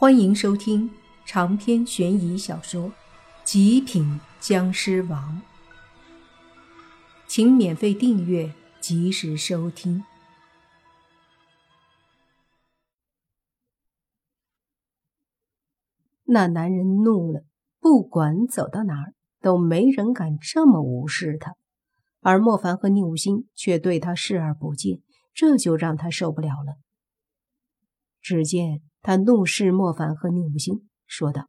欢迎收听长篇悬疑小说《极品僵尸王》，请免费订阅，及时收听。那男人怒了，不管走到哪儿，都没人敢这么无视他，而莫凡和宁武星却对他视而不见，这就让他受不了了。只见。他怒视莫凡和宁武星，说道：“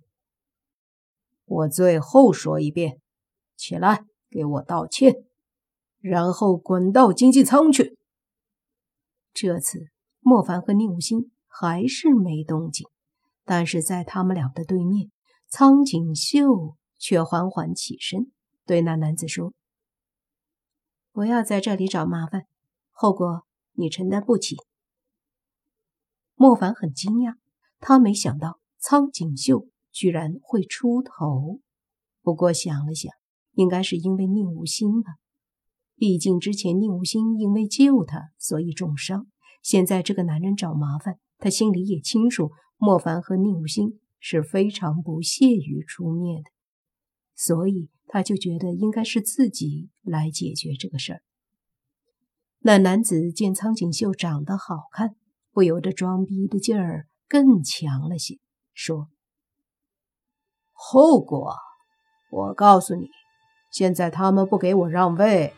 我最后说一遍，起来给我道歉，然后滚到经济舱去。”这次莫凡和宁武星还是没动静，但是在他们俩的对面，苍井秀却缓缓起身，对那男子说：“不要在这里找麻烦，后果你承担不起。”莫凡很惊讶，他没想到苍井秀居然会出头。不过想了想，应该是因为宁无心吧。毕竟之前宁无心因为救他，所以重伤。现在这个男人找麻烦，他心里也清楚，莫凡和宁无心是非常不屑于出面的，所以他就觉得应该是自己来解决这个事儿。那男子见苍井秀长得好看。不由得装逼的劲儿更强了些，说：“后果，我告诉你，现在他们不给我让位，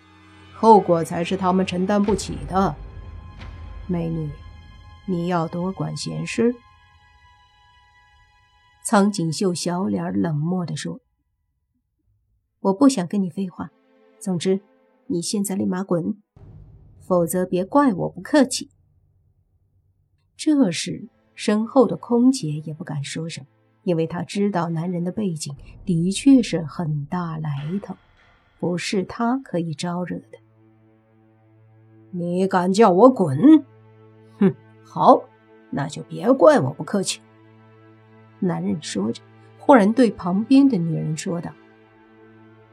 后果才是他们承担不起的。美女，你要多管闲事。”苍井秀小脸冷漠地说：“我不想跟你废话，总之，你现在立马滚，否则别怪我不客气。”这时，身后的空姐也不敢说什么，因为她知道男人的背景的确是很大来头，不是她可以招惹的。你敢叫我滚？哼，好，那就别怪我不客气。男人说着，忽然对旁边的女人说道：“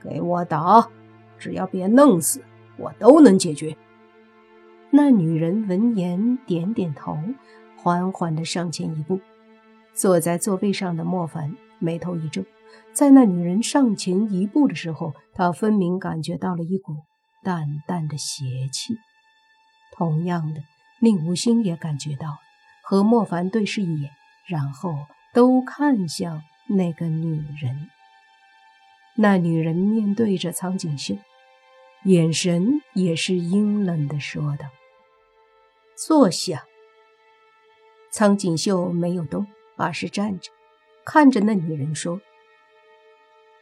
给我打，只要别弄死我，都能解决。”那女人闻言点点头。缓缓地上前一步，坐在座位上的莫凡眉头一皱，在那女人上前一步的时候，他分明感觉到了一股淡淡的邪气。同样的，宁无心也感觉到，和莫凡对视一眼，然后都看向那个女人。那女人面对着苍井秀，眼神也是阴冷的，说道：“坐下。”苍井秀没有动，而是站着，看着那女人说：“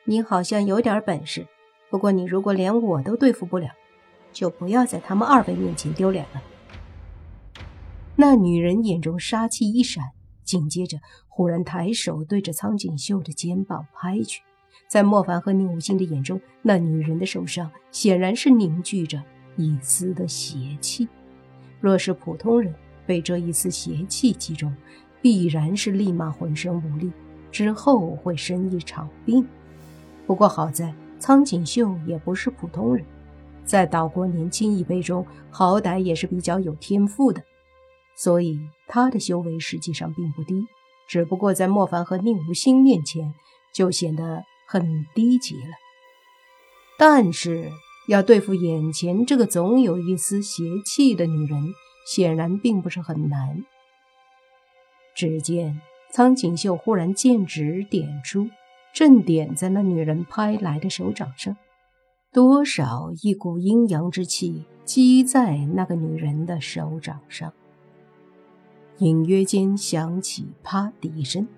你好像有点本事，不过你如果连我都对付不了，就不要在他们二位面前丢脸了。”那女人眼中杀气一闪，紧接着忽然抬手对着苍井秀的肩膀拍去。在莫凡和宁无心的眼中，那女人的手上显然是凝聚着一丝的邪气。若是普通人，被这一丝邪气击中，必然是立马浑身无力，之后会生一场病。不过好在苍井秀也不是普通人，在岛国年轻一辈中，好歹也是比较有天赋的，所以他的修为实际上并不低，只不过在莫凡和宁无心面前就显得很低级了。但是要对付眼前这个总有一丝邪气的女人。显然并不是很难。只见苍井秀忽然剑指点出，正点在那女人拍来的手掌上，多少一股阴阳之气积在那个女人的手掌上。隐约间响起“啪”的一声，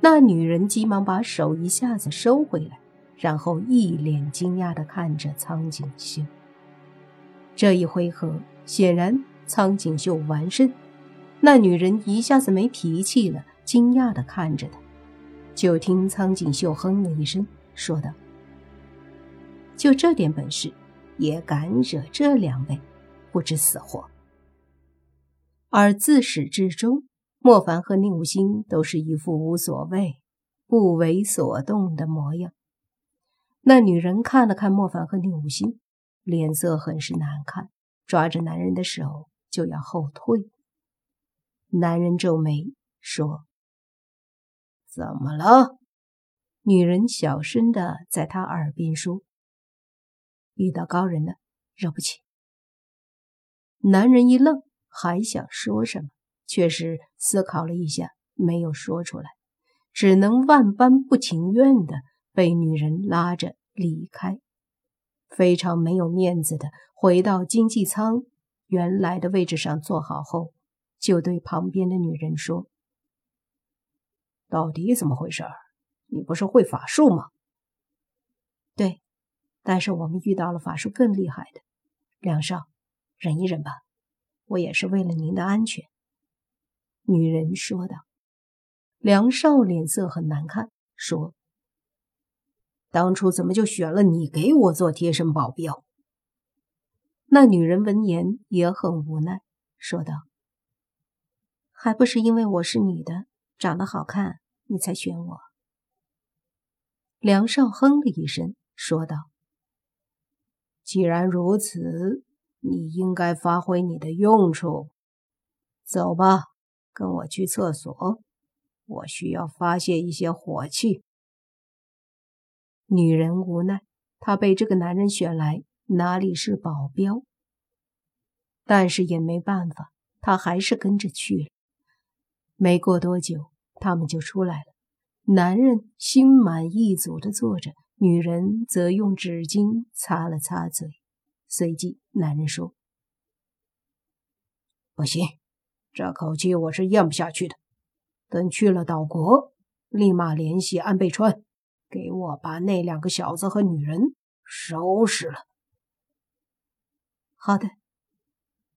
那女人急忙把手一下子收回来，然后一脸惊讶地看着苍井秀。这一回合显然。苍井秀完胜，那女人一下子没脾气了，惊讶地看着他。就听苍井秀哼了一声，说道：“就这点本事，也敢惹这两位不知死活？”而自始至终，莫凡和宁无心都是一副无所谓、不为所动的模样。那女人看了看莫凡和宁无心，脸色很是难看，抓着男人的手。就要后退。男人皱眉说。怎么了？女人小声的在他耳边说：“遇到高人了，惹不起。”男人一愣，还想说什么，却是思考了一下，没有说出来，只能万般不情愿的被女人拉着离开，非常没有面子的回到经济舱原来的位置上坐好后，就对旁边的女人说：“到底怎么回事？你不是会法术吗？”“对，但是我们遇到了法术更厉害的，梁少。”忍一忍吧，我也是为了您的安全。”女人说道。梁少脸色很难看，说：“当初怎么就选了你给我做贴身保镖？”那女人闻言也很无奈，说道：“还不是因为我是女的，长得好看，你才选我。”梁少哼了一声，说道：“既然如此。”你应该发挥你的用处，走吧，跟我去厕所，我需要发泄一些火气。女人无奈，她被这个男人选来，哪里是保镖？但是也没办法，她还是跟着去了。没过多久，他们就出来了。男人心满意足地坐着，女人则用纸巾擦了擦嘴。随即，男人说：“不行，这口气我是咽不下去的。等去了岛国，立马联系安倍川，给我把那两个小子和女人收拾了。”好的。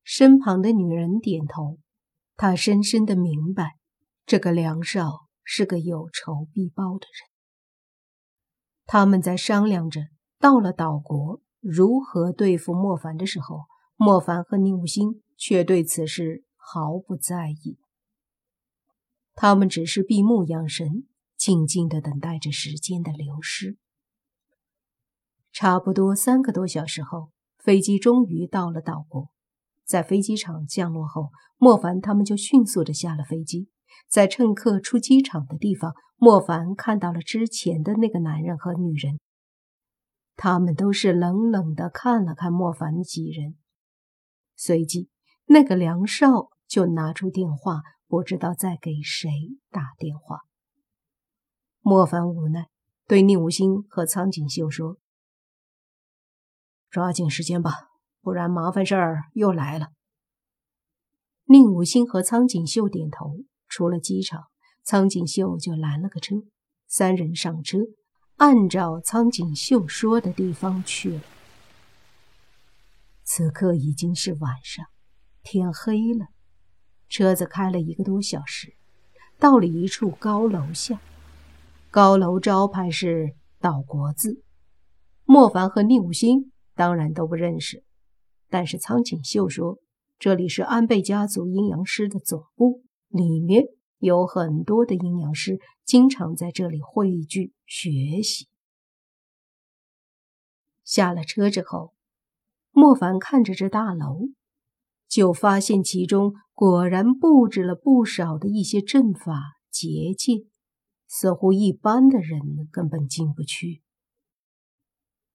身旁的女人点头，她深深的明白，这个梁少是个有仇必报的人。他们在商量着，到了岛国。如何对付莫凡的时候，莫凡和宁武星却对此事毫不在意。他们只是闭目养神，静静的等待着时间的流失。差不多三个多小时后，飞机终于到了岛国。在飞机场降落后，莫凡他们就迅速的下了飞机。在乘客出机场的地方，莫凡看到了之前的那个男人和女人。他们都是冷冷的看了看莫凡几人，随即那个梁少就拿出电话，不知道在给谁打电话。莫凡无奈对宁无心和苍井秀说：“抓紧时间吧，不然麻烦事儿又来了。”宁无心和苍井秀点头，出了机场，苍井秀就拦了个车，三人上车。按照苍井秀说的地方去了。此刻已经是晚上，天黑了。车子开了一个多小时，到了一处高楼下。高楼招牌是“岛国”字。莫凡和宁武星当然都不认识，但是苍井秀说这里是安倍家族阴阳师的总部，里面。有很多的阴阳师经常在这里汇聚学习。下了车之后，莫凡看着这大楼，就发现其中果然布置了不少的一些阵法结界，似乎一般的人根本进不去。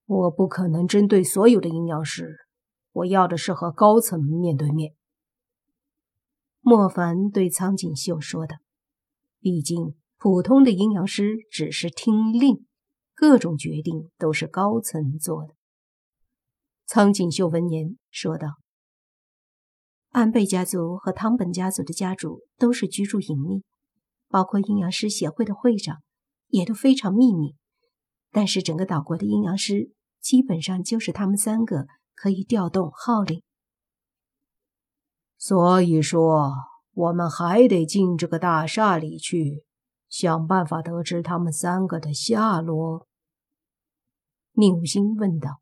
我不可能针对所有的阴阳师，我要的是和高层面对面。莫凡对苍井秀说的：“毕竟普通的阴阳师只是听令，各种决定都是高层做的。”苍井秀闻言说道：“安倍家族和汤本家族的家主都是居住隐秘，包括阴阳师协会的会长也都非常秘密。但是整个岛国的阴阳师基本上就是他们三个可以调动号令。”所以说，我们还得进这个大厦里去，想办法得知他们三个的下落。宁武星问道。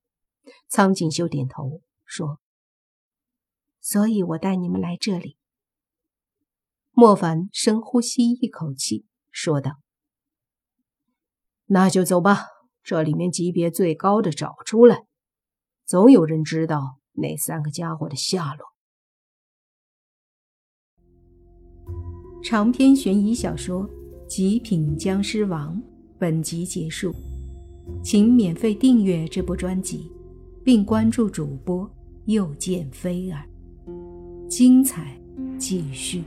苍井秀点头说：“所以我带你们来这里。”莫凡深呼吸一口气，说道：“那就走吧，这里面级别最高的找出来，总有人知道那三个家伙的下落。”长篇悬疑小说《极品僵尸王》本集结束，请免费订阅这部专辑，并关注主播又见菲儿，精彩继续。